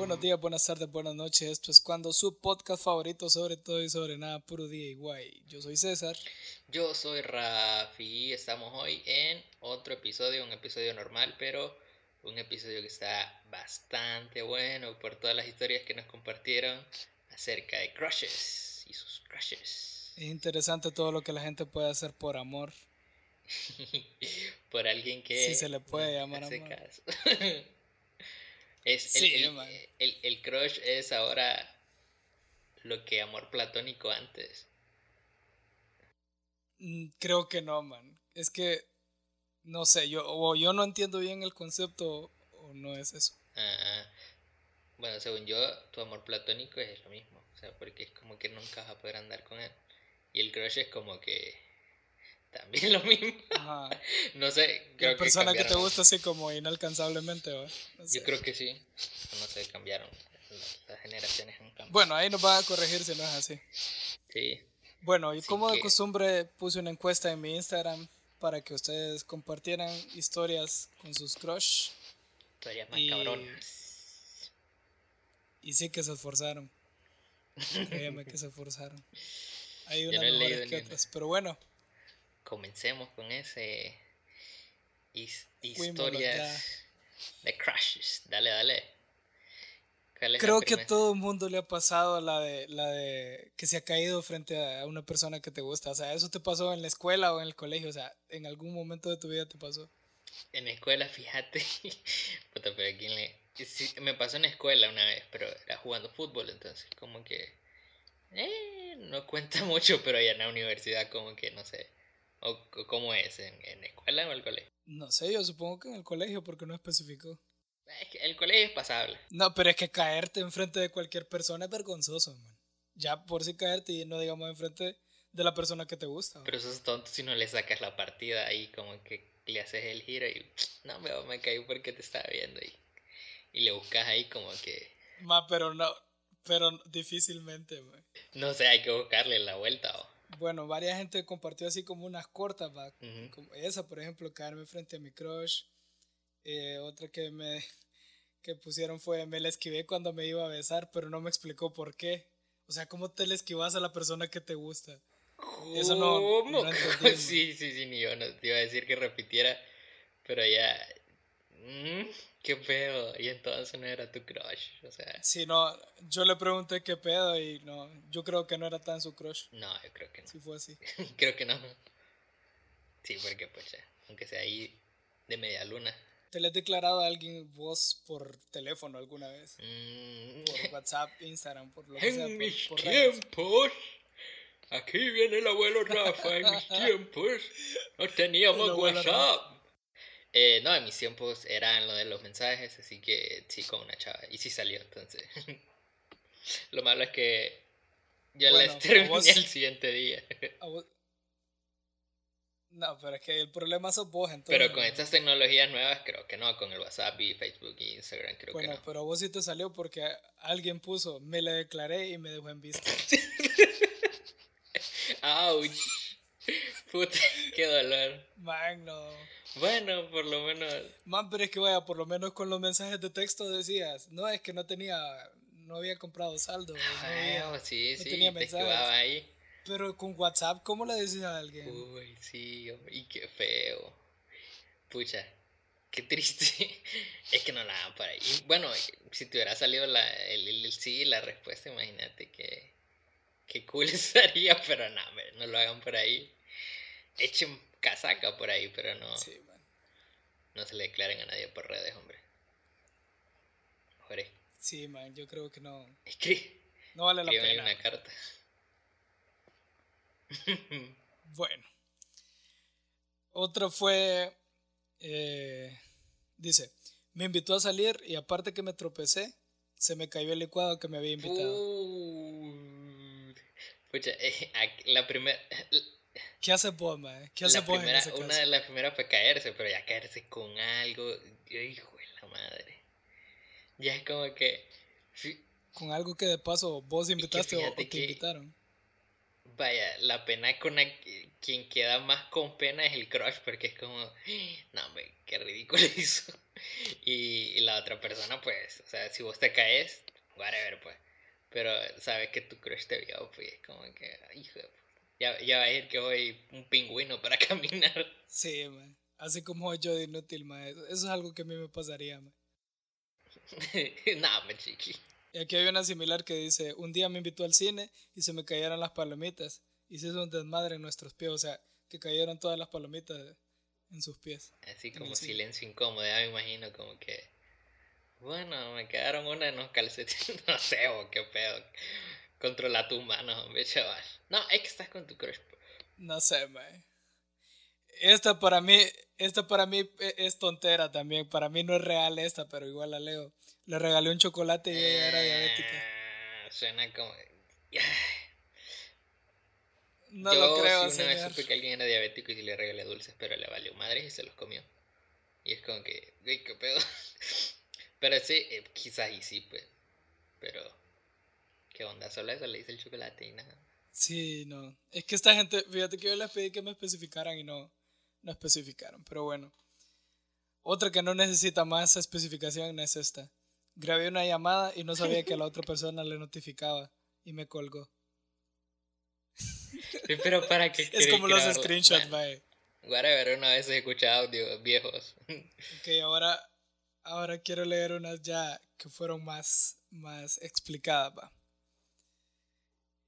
Buenos días, buenas tardes, buenas noches. Esto es cuando su podcast favorito sobre todo y sobre nada, puro día y guay. Yo soy César. Yo soy Rafi. Estamos hoy en otro episodio, un episodio normal, pero un episodio que está bastante bueno por todas las historias que nos compartieron acerca de crushes y sus crushes. Es interesante todo lo que la gente puede hacer por amor. por alguien que... Sí, se le puede llamar amor. Caso. Es el, el, crush es ahora lo que amor platónico antes. Mm, creo que no, man. Es que, no sé, yo, o yo no entiendo bien el concepto o no es eso. Ah, bueno, según yo, tu amor platónico es lo mismo. O sea, porque es como que nunca vas a poder andar con él. Y el crush es como que también lo mismo. no sé. Creo persona que, te gusta así como inalcanzablemente, Yo creo que sí. No sé, cambiaron. Las, generaciones han Bueno, ahí nos va a corregir si no es así. Sí. Bueno, y como de costumbre puse una encuesta en mi Instagram para que ustedes compartieran historias con sus crush. Historias más cabronas. Y sí que se esforzaron. Créeme que se esforzaron. Hay unas mejores que otras. Pero bueno, comencemos con ese historias de crashes. Dale, dale. Creo que a todo el mundo le ha pasado la de, la de que se ha caído frente a una persona que te gusta. O sea, ¿eso te pasó en la escuela o en el colegio? O sea, ¿en algún momento de tu vida te pasó? En la escuela, fíjate. Puta, pero aquí me pasó en la escuela una vez, pero era jugando fútbol, entonces como que... Eh, no cuenta mucho, pero ya en la universidad como que, no sé ¿O cómo es? ¿En, ¿En escuela o en el colegio? No sé, yo supongo que en el colegio porque no especificó. Es que el colegio es pasable. No, pero es que caerte enfrente de cualquier persona es vergonzoso, man. Ya por si caerte y no digamos enfrente de la persona que te gusta. Pero eso es tonto si no le sacas la partida ahí como que le haces el giro y no, me, me caí porque te estaba viendo y, y le buscas ahí como que... Ma, pero no, pero difícilmente, man. No sé, hay que buscarle la vuelta o... Bueno, varias gente compartió así como unas cortas, como esa, por ejemplo, caerme frente a mi crush. Eh, otra que me que pusieron fue, me la esquivé cuando me iba a besar, pero no me explicó por qué. O sea, ¿cómo te la esquivas a la persona que te gusta? Eso no, no Sí, sí, sí, ni yo no te iba a decir que repitiera, pero ya... Mm, qué pedo. Y entonces no era tu crush. O sea. Sí, no. Yo le pregunté qué pedo y no. Yo creo que no era tan su crush. No, yo creo que no. Sí fue así. creo que no. Sí, porque pues aunque sea ahí de media luna. ¿Te le has declarado a alguien vos por teléfono alguna vez? Mm. Por WhatsApp, Instagram, por lo que en sea. En mis tiempos. Aquí viene el abuelo Rafa. En mis tiempos no teníamos WhatsApp. Eh, no, en mis tiempos eran lo de los mensajes, así que sí, con una chava. Y sí salió, entonces. lo malo es que ya la terminé el siguiente día. No, pero es que el problema sos vos, entonces. Pero con estas tecnologías nuevas, creo que no. Con el WhatsApp y Facebook y Instagram, creo que no. Bueno, pero vos sí te salió porque alguien puso, me le declaré y me dejó en vista. ¡Auch! Puta, qué dolor. Man, no. Bueno, por lo menos. Man, pero es que vaya, por lo menos con los mensajes de texto decías, no, es que no tenía, no había comprado saldo. No sí, sí, tenía mensajes. ahí. Pero con WhatsApp, ¿cómo le decías a alguien? Uy, sí, y qué feo. Pucha, qué triste. es que no la hagan por ahí. Bueno, si te hubiera salido la, el, el, sí, la respuesta, imagínate que, qué cool estaría, pero no, no lo hagan por ahí. Echen casaca por ahí, pero no. No se le declaren a nadie por redes, hombre. Mejor Sí, man, yo creo que no. Escribe. No vale la pena. una carta. bueno. Otro fue. Eh, dice: Me invitó a salir y aparte que me tropecé, se me cayó el licuado que me había invitado. Uh, pucha, eh, la primera ¿Qué hace vos, ¿Qué hace vos en ese Una de las primeras fue caerse, pero ya caerse con algo, hijo de la madre. Ya es como que... Con algo que de paso vos invitaste o, te invitaron. Vaya, la pena con quien queda más con pena es el crush, porque es como, no, hombre, qué ridículo hizo. y, la otra persona, pues, o sea, si vos te caes, whatever, pues. Pero sabes que tu crush te vio, pues, como que, hijo ya, ya va a ir que voy un pingüino para caminar. Sí, man. Así como yo de inútil, man. Eso es algo que a mí me pasaría, man. no, me chiqui. Y aquí hay una similar que dice, un día me invitó al cine y se me cayeron las palomitas. Y se hizo un desmadre en nuestros pies, o sea, que cayeron todas las palomitas en sus pies. Así como silencio incómodo, ya me imagino como que... Bueno, me quedaron una en los calcetines, no sé, o qué pedo. Controla tus manos, hombre, chaval. No, es que estás con tu crush. No sé, man. Esta para mí, esta para mí e, es tontera también. Para mí no es real esta, pero igual la leo. Le regalé un chocolate y ella era diabética. Ah, suena como. No lo creo, sí, una vez supe que alguien era diabético y si le regalé dulces, pero le valió madre y se los comió. Y es como que, qué pedo. pero sí, eh, quizás y sí, pues. Pero, ¿qué onda? Solo eso le hice el chocolate y nada. Sí, no. Es que esta gente, fíjate que yo les pedí que me especificaran y no, no especificaron. Pero bueno. Otra que no necesita más especificación es esta. Grabé una llamada y no sabía que a la otra persona le notificaba y me colgó. Pero para qué Es como los screenshots, bueno, Whatever, una vez he escuchado audios viejos. Ok, ahora, ahora quiero leer unas ya que fueron más, más explicadas, va.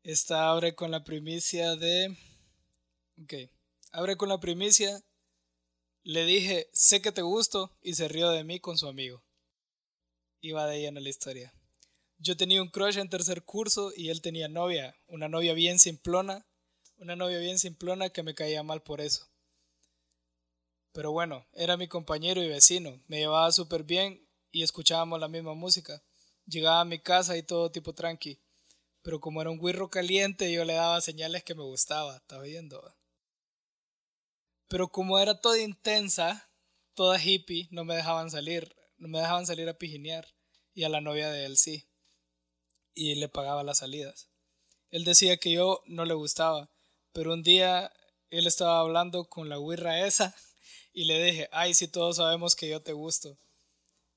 Esta abre con la primicia de... Ok, abre con la primicia. Le dije, sé que te gusto y se rió de mí con su amigo. Iba de lleno la historia. Yo tenía un crush en tercer curso y él tenía novia, una novia bien simplona, una novia bien simplona que me caía mal por eso. Pero bueno, era mi compañero y vecino, me llevaba súper bien y escuchábamos la misma música. Llegaba a mi casa y todo tipo tranqui. Pero como era un guirro caliente, yo le daba señales que me gustaba, ¿estás viendo? Pero como era toda intensa, toda hippie, no me dejaban salir, no me dejaban salir a pijinear. Y a la novia de él sí. Y le pagaba las salidas. Él decía que yo no le gustaba, pero un día él estaba hablando con la guirra esa y le dije, ay, si todos sabemos que yo te gusto.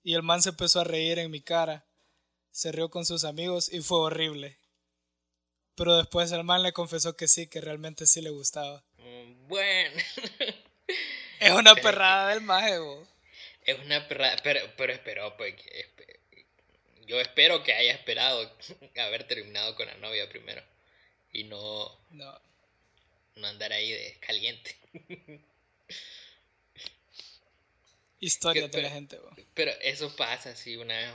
Y el man se empezó a reír en mi cara, se rió con sus amigos y fue horrible. Pero después el man le confesó que sí, que realmente sí le gustaba. Mm, bueno. es una perrada del maje, Es una perrada, pero, pero esperó, pues, yo espero que haya esperado haber terminado con la novia primero. Y no... No no andar ahí de caliente. Historia de la gente, Pero eso pasa si una vez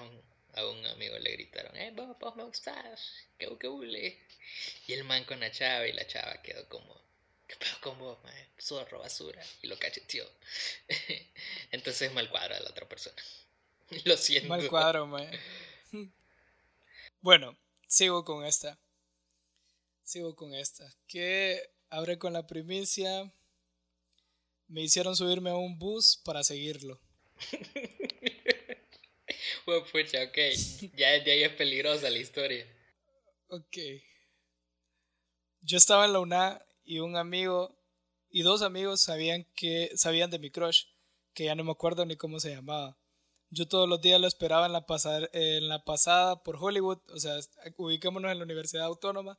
a un amigo le gritaron, eh, vos, vos me gustás, que que Y el man con la chava y la chava quedó como, ¿qué pedo con vos, man? Zorro, basura. Y lo cacheteó. Entonces mal cuadro de la otra persona. Lo siento. Mal cuadro, man. Bueno, sigo con esta. Sigo con esta. Que abre con la primicia. Me hicieron subirme a un bus para seguirlo. pucha, ok. Ya desde ahí es peligrosa la historia. Ok. Yo estaba en la UNA y un amigo y dos amigos sabían que sabían de mi crush, que ya no me acuerdo ni cómo se llamaba. Yo todos los días lo esperaba en la, pasada, en la pasada por Hollywood, o sea, ubiquémonos en la Universidad Autónoma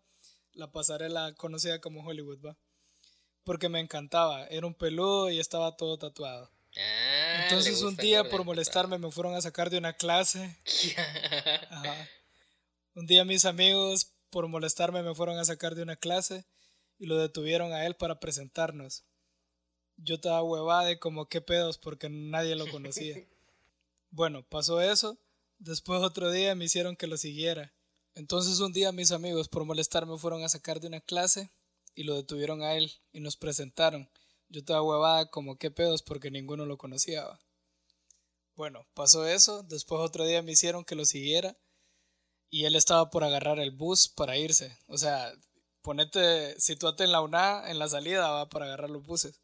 la pasarela conocida como Hollywood, ¿va? Porque me encantaba, era un peludo y estaba todo tatuado. Ah, Entonces un día por molestarme me fueron a sacar de una clase. Un día mis amigos por molestarme me fueron a sacar de una clase y lo detuvieron a él para presentarnos. Yo estaba huevada de como qué pedos porque nadie lo conocía. bueno, pasó eso. Después otro día me hicieron que lo siguiera. Entonces un día mis amigos por molestarme fueron a sacar de una clase y lo detuvieron a él y nos presentaron. Yo estaba huevada como qué pedos porque ninguno lo conocía. Bueno, pasó eso, después otro día me hicieron que lo siguiera y él estaba por agarrar el bus para irse. O sea, ponete, situate en la UNA, en la salida, va para agarrar los buses.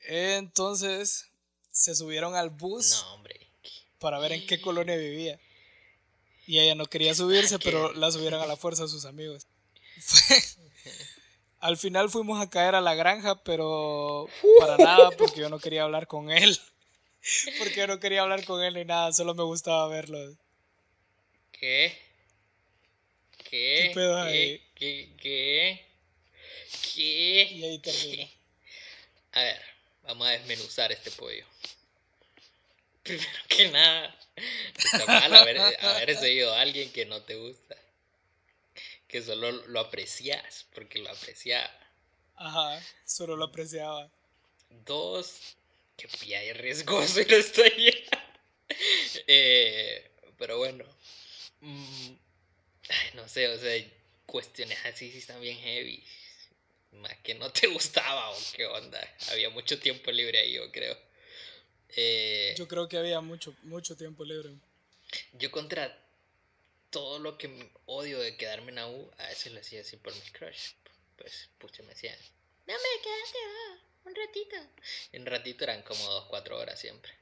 Entonces se subieron al bus para ver en qué colonia vivía. Y ella no quería subirse, pero la subieron a la fuerza a sus amigos. Al final fuimos a caer a la granja, pero para nada, porque yo no quería hablar con él. Porque no quería hablar con él ni nada, solo me gustaba verlo. ¿Qué? ¿Qué? ¿Qué pedo ahí? ¿Qué? ¿Qué? ¿Qué? Y ahí termina. A ver, vamos a desmenuzar este pollo. Primero que nada, está mal haber, haber seguido a alguien que no te gusta. Que solo lo aprecias, porque lo apreciaba. Ajá, solo lo apreciaba. Dos, que pía y riesgoso y no estoy eh, pero bueno. Mm, ay, no sé, o sea, cuestiones así sí están bien heavy. Más que no te gustaba o qué onda. Había mucho tiempo libre ahí, yo creo. Eh, yo creo que había mucho, mucho tiempo libre. Yo contra todo lo que odio de quedarme en la U, a veces lo hacía así por mis crush. Pues, pucha, me decían, no me quedaste, ah, un ratito. Y un ratito eran como dos, cuatro horas siempre.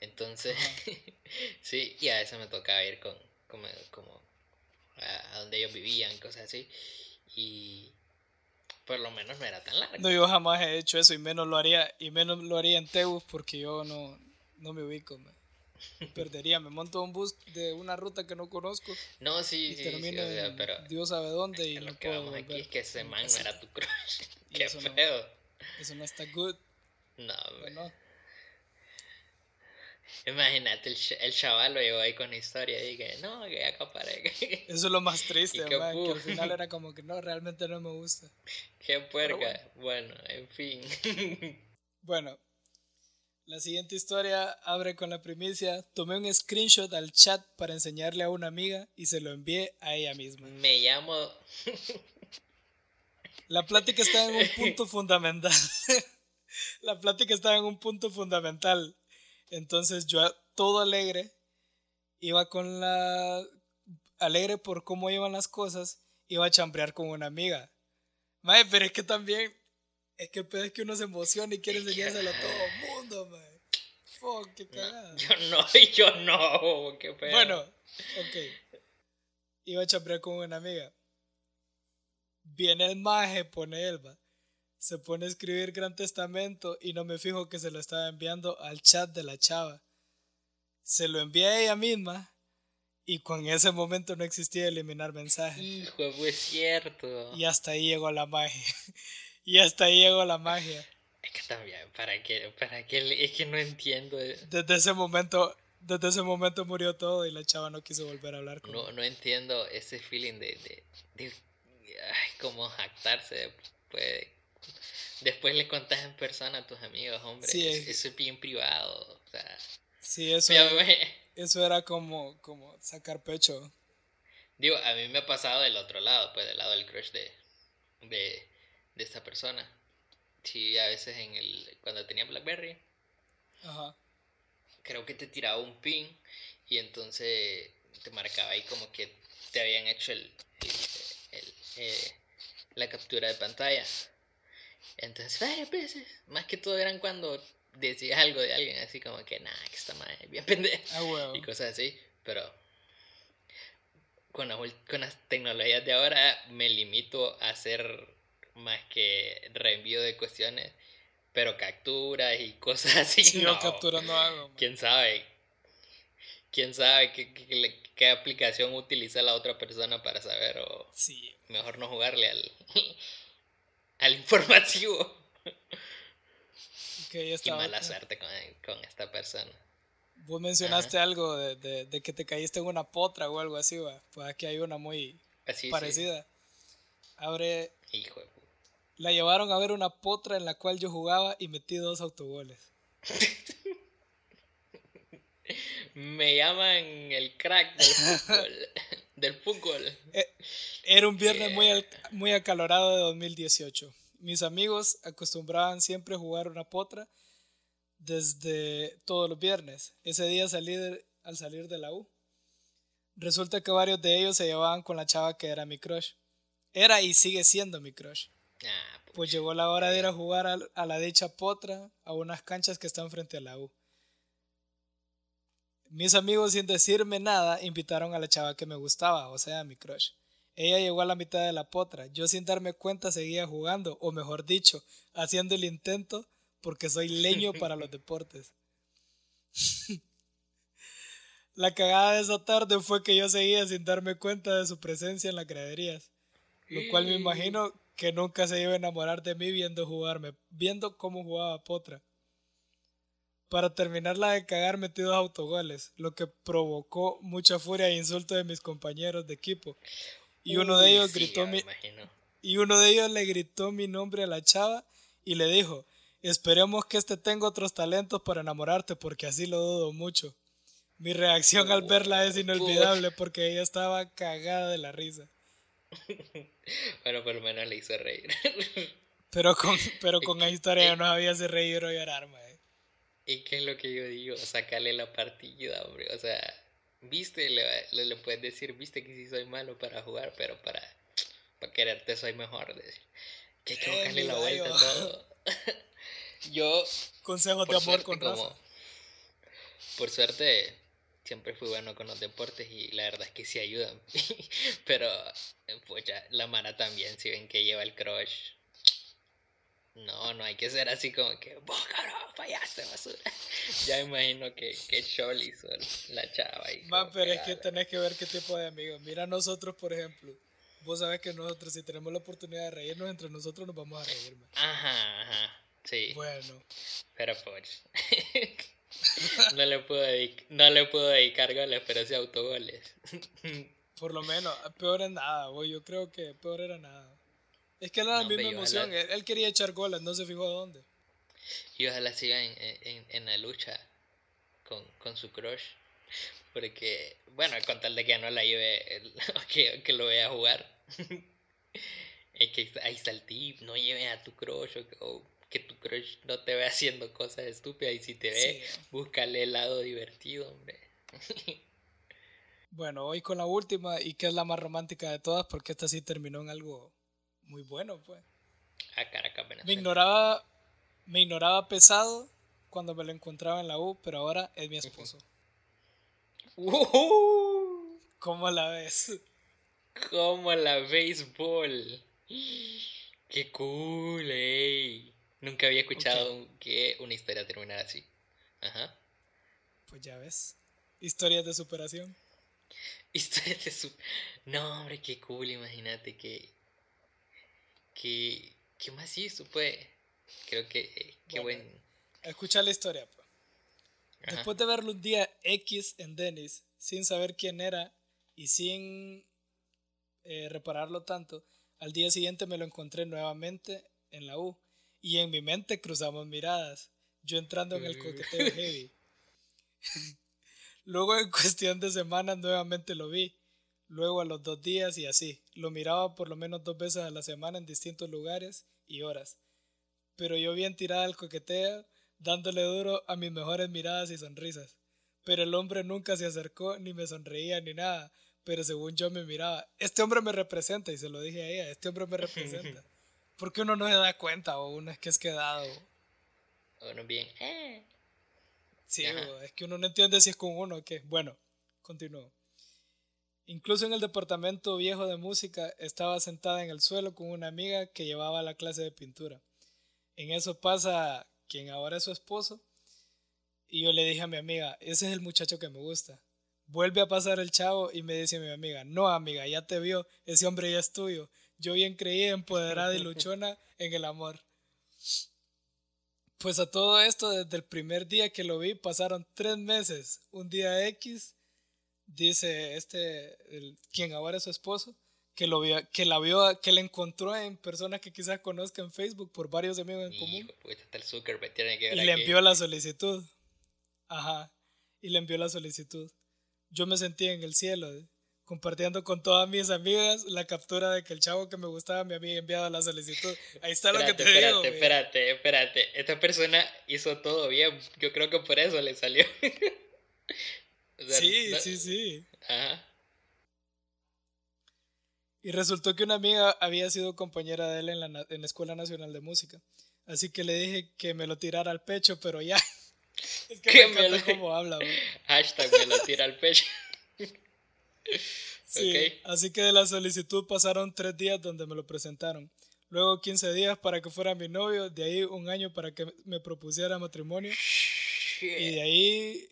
Entonces, sí, y a veces me tocaba ir con, como, como a, donde ellos vivían, cosas así. Y por lo menos no era tan largo. No, yo jamás he hecho eso y menos lo haría, y menos lo haría en Teus porque yo no, no me ubico. Me perdería, me monto un bus de una ruta que no conozco. No, sí, sí, pero Dios sabe dónde y no puedo aquí es que ese man no era tu crush. Qué eso feo. eso no está good. No, no. Imagínate, el, el chaval lo llevó ahí con la historia y que no, que acaparé. Eso es lo más triste, que, que al final era como que no, realmente no me gusta. Qué puerca. Bueno. en fin. Bueno, la siguiente historia abre con la primicia. Tomé un screenshot al chat para enseñarle a una amiga y se lo envié a ella misma. Me llamo. La plática está en un punto fundamental. la plática estaba en un punto fundamental. Entonces yo todo alegre, iba con la... alegre por cómo iban las cosas, iba a chambrear con una amiga. Mae, pero es que también, es que es que uno se emociona y quiere enseñárselo todo el mundo, mae. Fuck, qué cagada. yo no, yo no, qué pedo. Bueno, ok. Iba a chambrear con una amiga. Viene el maje, pone Elba se pone a escribir Gran Testamento y no me fijo que se lo estaba enviando al chat de la chava. Se lo envié a ella misma y con ese momento no existía eliminar mensajes. Hijo, fue cierto. Y hasta ahí llegó la magia. y hasta ahí llegó la magia. Es que también, ¿para qué? ¿Para qué? Es que no entiendo. Desde ese momento, desde ese momento murió todo y la chava no quiso volver a hablar con No, no entiendo ese feeling de, de, de ay, como jactarse pues, Después le contás en persona a tus amigos, hombre. Sí, eso es bien privado. O sea, sí, eso, eso era como, como sacar pecho. Digo, a mí me ha pasado del otro lado, pues del lado del crush de, de, de esta persona. Sí, a veces en el cuando tenía Blackberry. Ajá. Creo que te tiraba un pin y entonces te marcaba ahí como que te habían hecho el, el, eh, la captura de pantalla. Entonces, varias veces, más que todo eran cuando decías algo de alguien, así como que, nah, que está mal, bien pendejo. Ah, y cosas así, pero con, con las tecnologías de ahora me limito a hacer más que reenvío de cuestiones, pero capturas y cosas así. Sí, no, captura no hago. ¿Quién sabe? ¿Quién sabe qué, qué, qué, aplicación utiliza la otra persona para saber? O sí. mejor no jugarle al, al informativo. Okay, Qué mala suerte con, con, esta persona. Vos mencionaste algo de, de, de, que te caíste en una potra o algo así, va. Pues aquí hay una muy parecida. Abre. Hijo de La llevaron a ver una potra en la cual yo jugaba y metí dos autogoles. Me llaman el crack del fútbol. del fútbol. Eh, era un viernes muy, muy acalorado de 2018. Mis amigos acostumbraban siempre jugar una potra desde todos los viernes. Ese día salí al salir de la U. Resulta que varios de ellos se llevaban con la chava que era mi crush. Era y sigue siendo mi crush. Ah, pues, llegó la hora de ir a jugar a la dicha potra a unas canchas que están frente a la U. Mis amigos, sin decirme nada, invitaron a la chava que me gustaba, o sea, a mi crush. Ella llegó a la mitad de la potra. Yo sin darme cuenta seguía jugando, o mejor dicho, haciendo el intento porque soy leño para los deportes. La cagada de esa tarde fue que yo seguía sin darme cuenta de su presencia en las graderías, lo cual me imagino que nunca se iba a enamorar de mí viendo jugarme, viendo cómo jugaba Potra. Para terminar la de cagar metí dos autogoles, lo que provocó mucha furia e insulto de mis compañeros de equipo. Y uno de ellos gritó mi, y uno de ellos le gritó mi nombre a la chava y le dijo, esperemos que este tenga otros talentos para enamorarte porque así lo dudo mucho. Mi reacción al verla es inolvidable porque ella estaba cagada de la risa. bueno, por lo menos le hizo reír. pero con, pero con la historia no sabía si reír o llorar, ¿Y qué es lo que yo digo? Sacarle la partida, hombre. O sea, viste, le, le, puedes decir, viste que sí soy malo para jugar, pero para, para quererte soy mejor. Decir, que hay que buscarle la vuelta a todo. yo. Consejos de amor con como, Por suerte, siempre fui bueno con los deportes y la verdad es que sí ayudan. pero, pues ya, la Mara también, si ven que lleva el crush no, no hay que ser así como que, vos cabrón, fallaste, basura. ya imagino que, que Choli hizo la chava. ahí. Man, pero es que tenés que ver qué tipo de amigos. Mira, nosotros, por ejemplo, vos sabés que nosotros, si tenemos la oportunidad de reírnos entre nosotros, nos vamos a reír, Ajá, ajá, sí. Bueno. Pero pues, no le puedo dedicar, no le puedo dedicar goles, pero sí autogoles. por lo menos, peor es nada, güey. Yo creo que peor era nada. Es que era la misma emoción. Él, quería echar goles, no se fijó a dónde. Y ojalá siga en, en, la lucha con, con, su crush. Porque, bueno, con tal de que no la lleve, que, que lo vea jugar. es que ahí está el tip, no lleve a tu crush o, que tu crush no te vea haciendo cosas estúpidas y si te ve, búscale el lado divertido, hombre. bueno, hoy con la última y que es la más romántica de todas porque esta sí terminó en algo muy bueno, pues. Ah, Caracas, Me ignoraba, me ignoraba pesado cuando me lo encontraba en la U, pero ahora es mi esposo. ¿Cómo la ves? ¿Cómo la béisbol? Qué cool, ey. Nunca había escuchado que una historia terminara así. Ajá. Pues ya ves. Historias de superación. Historias de superación. No, hombre, qué cool, imagínate que ¿Qué, qué más hizo, pues? Creo que, eh, qué buen... Escucha la historia, pues. Después de verlo un día X en Dennis, sin saber quién era y sin eh, repararlo tanto, al día siguiente me lo encontré nuevamente en la U y en mi mente cruzamos miradas, yo entrando en el coqueteo heavy. Luego en cuestión de semanas nuevamente lo vi luego a los dos días y así. Lo miraba por lo menos dos veces a la semana en distintos lugares y horas. Pero yo bien tirada al coqueteo, dándole duro a mis mejores miradas y sonrisas. Pero el hombre nunca se acercó, ni me sonreía, ni nada. Pero según yo me miraba, este hombre me representa, y se lo dije a ella, este hombre me representa. Porque uno no se da cuenta, o uno es que es quedado. Uno bien, eh. Sí, es que uno no entiende si es con uno o qué. Bueno, continúo. Incluso en el departamento viejo de música estaba sentada en el suelo con una amiga que llevaba la clase de pintura. En eso pasa quien ahora es su esposo y yo le dije a mi amiga, ese es el muchacho que me gusta. Vuelve a pasar el chavo y me dice mi amiga, no amiga, ya te vio, ese hombre ya es tuyo. Yo bien creí empoderada y luchona en el amor. Pues a todo esto, desde el primer día que lo vi, pasaron tres meses, un día X dice este, el, quien ahora es su esposo, que, lo vio, que la vio, que la encontró en personas que quizás conozca en Facebook por varios amigos en común. y le envió la solicitud. Ajá. Y le envió la solicitud. Yo me sentí en el cielo, compartiendo con todas mis amigas la captura de que el chavo que me gustaba me había enviado la solicitud. Ahí está lo que te espérate, digo. Espérate, espérate, espérate. Esta persona hizo todo bien. Yo creo que por eso le salió. sí, sí, sí. Y resultó que una amiga había sido compañera de él en la, en la Escuela Nacional de Música. Así que le dije que me lo tirara al pecho, pero ya. Es que me encanta cómo habla, Hashtag me lo tira al pecho. sí, así que de la solicitud pasaron tres días donde me lo presentaron. Luego 15 días para que fuera mi novio, de ahí un año para que me propusiera matrimonio Y de ahí.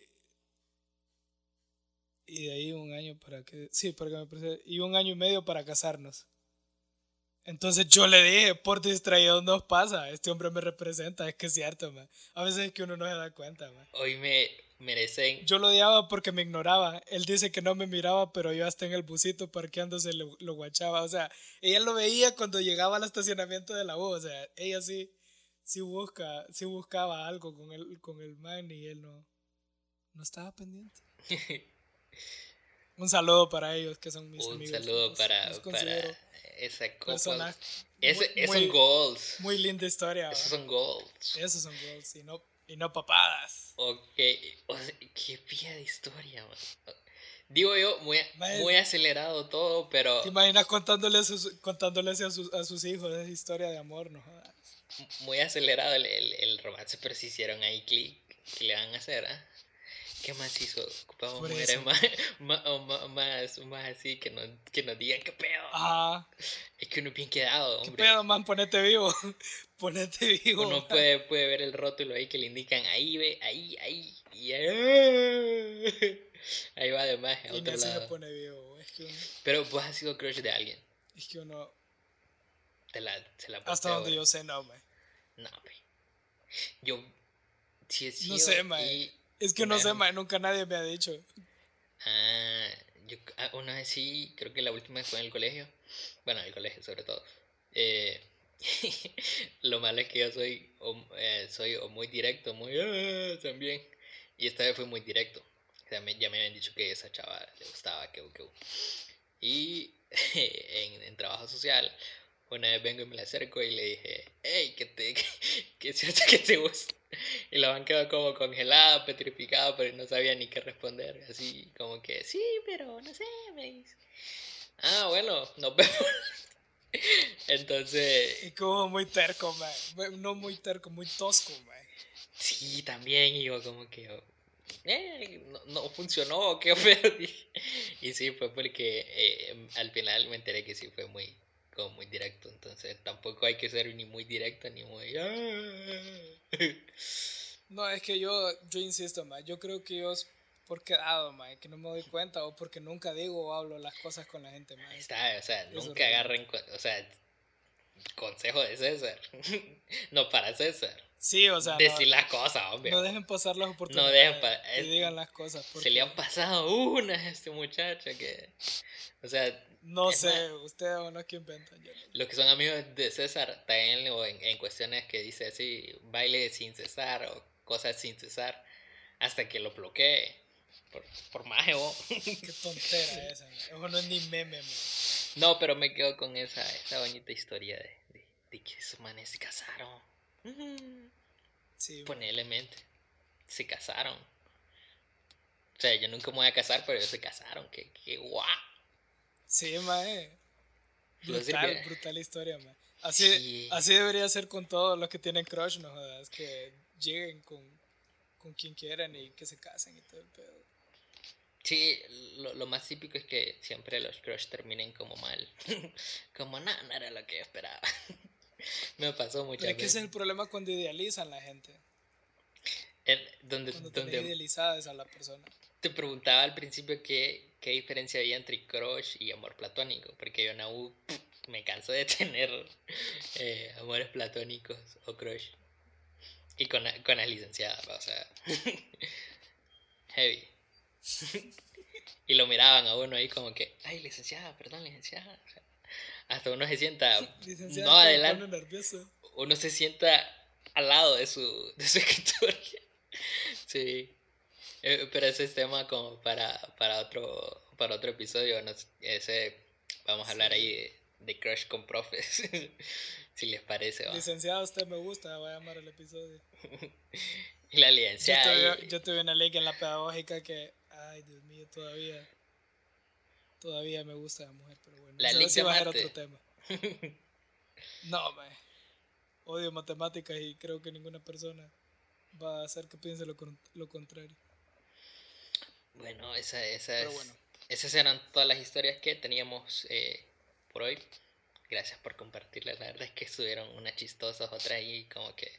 Y de ahí un año para que. Sí, para que me presente. Y un año y medio para casarnos. Entonces yo le dije, por distraído nos pasa, este hombre me representa, es que es cierto, man. A veces es que uno no se da cuenta, man. Hoy me merecen... Yo lo odiaba porque me ignoraba. Él dice que no me miraba, pero yo hasta en el busito parqueándose lo, lo guachaba. O sea, ella lo veía cuando llegaba al estacionamiento de la U. O sea, ella sí, sí, busca, sí buscaba algo con el, con el man y él no, no estaba pendiente. Un saludo para ellos que son mis amigos. Un saludo para, para esa copa. Es, son goals. Muy linda historia. Esos son goals. Esos son goals y no, y no papadas. Ok. qué pía de historia, man. Digo yo, muy, muy acelerado todo, pero... ¿Te imaginas contándole a sus, contándoles a sus, a sus hijos esa historia de amor, no Muy acelerado el, el, el romance, pero si hicieron ahí clic, ¿qué le van a hacer, ah? ¿Qué más hizo? Ocupamos mujeres más, más, más, más, así que, no, que nos digan qué pedo. Ajá. Es que uno es bien quedado, hombre. ¿Qué pedo, man? Ponete vivo. Ponete vivo. Uno puede, puede ver el rótulo ahí que le indican ahí, ve, ahí, ahí. Y ahí, ahí va además a otro lado. Se pone vivo. Es que uno... Pero vos has sido crush de alguien. Es que uno. Te la, se la Hasta donde yo sé, no, man. No, man. Yo. Si he sido no sé, man. Es que no sé, nunca nadie me ha dicho. Ah, yo ah, una vez sí, creo que la última fue en el colegio. Bueno, en el colegio sobre todo. Eh, lo malo es que yo soy eh, soy muy directo, muy ah, también. Y esta vez fue muy directo. O sea, ya me habían dicho que esa chava le gustaba, que, que. Y en, en trabajo social, una vez vengo y me la acerco y le dije, hey, que, te, que, es cierto que te gusta. Y la van quedó como congelada, petrificada, pero no sabía ni qué responder. Así como que, sí, pero no sé, me dice. Ah, bueno, nos vemos. Entonces. Y como muy terco, man. No muy terco, muy tosco, man. Sí, también. Y yo, como que. Eh, no, no, funcionó, qué feo. Y sí, fue porque eh, al final me enteré que sí fue muy muy directo, entonces tampoco hay que ser ni muy directo ni muy... Ah". No, es que yo, yo insisto, más yo creo que yo por quedado, ma, que no me doy cuenta o porque nunca digo o hablo las cosas con la gente, más Está, o sea, nunca agarren, o sea, consejo de César, no para César. Sí, o sea. Decir las cosas, hombre. No dejen pasar las oportunidades. No dejen Y digan las cosas. Se le han pasado unas a este muchacho que. O sea. No sé, usted o no, ¿quién inventa? Los que son amigos de César, también en, en cuestiones que dice así, baile sin cesar o cosas sin cesar, hasta que lo bloquee. Por, por mago. Qué tontera esa, eso no es ni meme, No, pero me quedo con esa, esa bonita historia de, de, que esos manes se casaron. Sí, mente Se casaron. O sea, yo nunca me voy a casar, pero ellos se casaron. Que, que guau. Sí, mae. Brutal, brutal historia, mae. Así, así debería ser con todos los que tienen crush, no jodas. Que lleguen con, con quien quieran y que se casen y todo el pedo. Sí, lo, lo, más típico es que siempre los crush terminen como mal. como, no, no era lo que yo esperaba. Me pasó muchas Pero es que ese es el problema cuando idealizan la gente. donde, cuando donde idealizadas a la persona. Te preguntaba al principio qué, qué diferencia había entre crush y amor platónico, porque yo en U me canso de tener eh, amores platónicos o crush. Y con, con las licenciadas, o sea, heavy. y lo miraban a uno ahí como que, ay, licenciada, perdón, licenciada. O sea, hasta uno se sienta no adelante. Uno se sienta al lado de su, de su escritorio. sí. Eh, pero ese es tema como para, para otro para otro episodio. ese, vamos a hablar ahí de, crush con profes. si les parece. ¿va? Licenciado, usted me gusta, va a llamar el episodio. la licenciada. Yo tuve, una ley en la pedagógica que, ay Dios mío, todavía todavía me gusta la mujer, pero bueno. La ley va a ser otro tema. no, me odio matemáticas y creo que ninguna persona va a hacer que piense lo, lo contrario. Bueno, esa, esa esas eran todas las historias que teníamos eh, por hoy. Gracias por compartirlas. La verdad es que estuvieron unas chistosas, otras ahí como que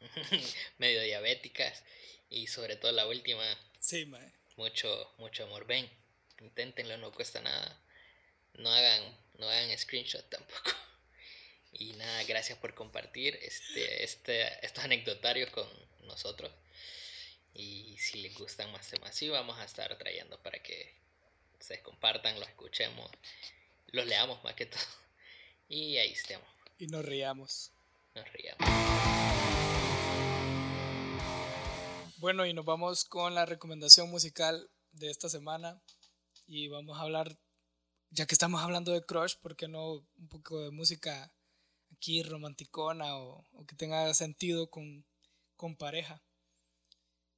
medio diabéticas. Y sobre todo la última. Sí, mae. Mucho, mucho amor. Ven, inténtenlo, no cuesta nada. No hagan, no hagan screenshot tampoco. Y nada, gracias por compartir este, este, estos anecdotarios con nosotros. Y si les gustan más temas así, vamos a estar trayendo para que se compartan, los escuchemos, los leamos más que todo. Y ahí estemos. Y nos riamos. Nos riamos. Bueno, y nos vamos con la recomendación musical de esta semana. Y vamos a hablar, ya que estamos hablando de Crush, ¿por qué no un poco de música aquí romanticona o, que tenga sentido con, con pareja?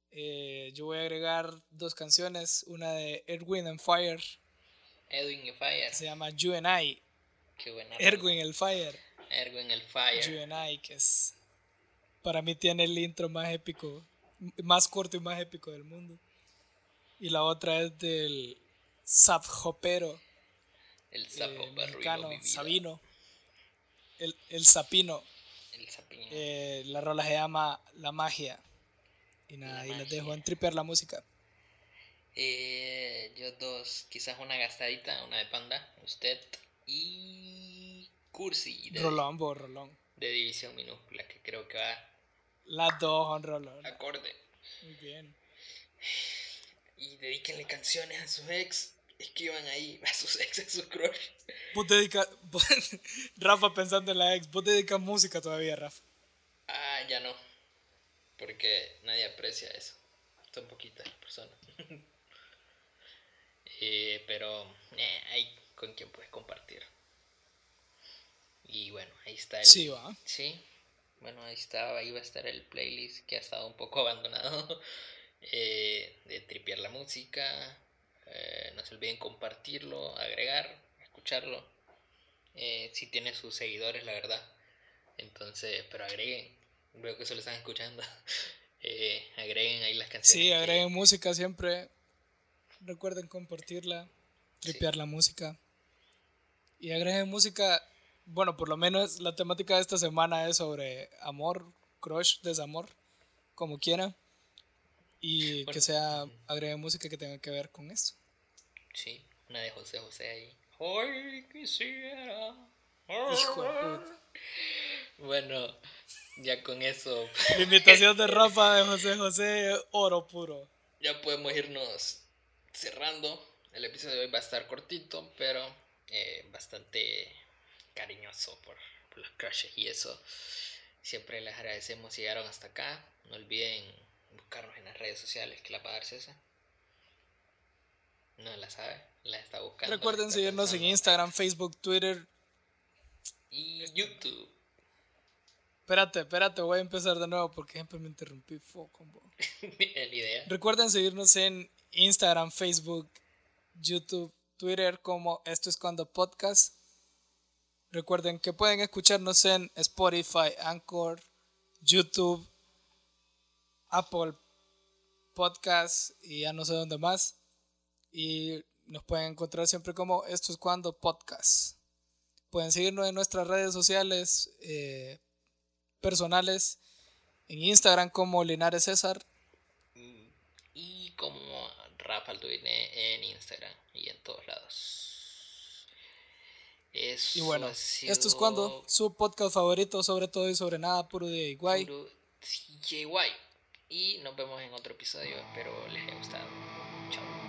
Eh, yo voy a agregar dos canciones, una de Edwin and Fire. Edwin and Fire. Se llama You and I. Qué buena. Erwin el Fire. Erwin el Fire. Que es. Para mí tiene el intro más épico, más corto y más épico del mundo. Y la otra es del Zap Hopero. El sapo eh, Sabino. El, el sapino. El sapino. Eh, la rola se llama La Magia. Y nada, y les dejo en tripear la música. Eh, yo dos, quizás una gastadita, una de panda, usted y Cursi. De, rolón, vos, rolón. De división minúscula, que creo que va. Las dos son rolón. Acorde. Muy bien. Y dedíquenle canciones a sus ex. Escriban ahí a sus ex, a sus crush. Vos dedicas. Rafa pensando en la ex. Vos dedicas música todavía, Rafa. Ah, ya no porque nadie aprecia eso. Son poquitas personas. eh, pero eh, hay con quien puedes compartir. Y bueno, ahí está el. Sí, va. Sí. Bueno, ahí estaba, ahí va a estar el playlist que ha estado un poco abandonado. Eh, de tripear la música. Eh, no se olviden compartirlo, agregar, escucharlo. Eh, si tiene sus seguidores, la verdad. Entonces, pero agreguen, Veo que eso lo están escuchando. Agreguen ahí las canciones. Sí, agreguen música siempre. Recuerden compartirla, tripear la música. Y agreguen música. Bueno, por lo menos la temática de esta semana es sobre amor, crush, desamor, como quieran. Y que sea, agreguen música que tenga que ver con eso. Sí, una de José José ahí. Hoy quisiera. Hijo de puta. Bueno, ya con eso. La invitación de Rafa de José José, oro puro. Ya podemos irnos cerrando. El episodio de hoy va a estar cortito, pero eh, bastante cariñoso por, los crushes y eso. Siempre les agradecemos si llegaron hasta acá. No olviden buscarnos en las redes sociales, que la va a dar César. No la sabe, la está buscando. Recuerden seguirnos en Instagram, Facebook, Twitter y YouTube. Espérate, espérate, voy a empezar de nuevo porque siempre me interrumpí. Foco, idea. Recuerden seguirnos en Instagram, Facebook, YouTube, Twitter como Esto es Cuando Podcast. Recuerden que pueden escucharnos en Spotify, Anchor, YouTube, Apple Podcast y ya no sé dónde más. Y nos pueden encontrar siempre como Esto es Cuando Podcast. Pueden seguirnos en nuestras redes sociales. Eh, personales en Instagram como Linares César. Y como Rafa Alduine en Instagram y en todos lados. y bueno, esto es cuando su podcast favorito sobre todo y sobre nada, puro de Puro Y nos vemos en otro episodio. Espero les haya gustado. Chao.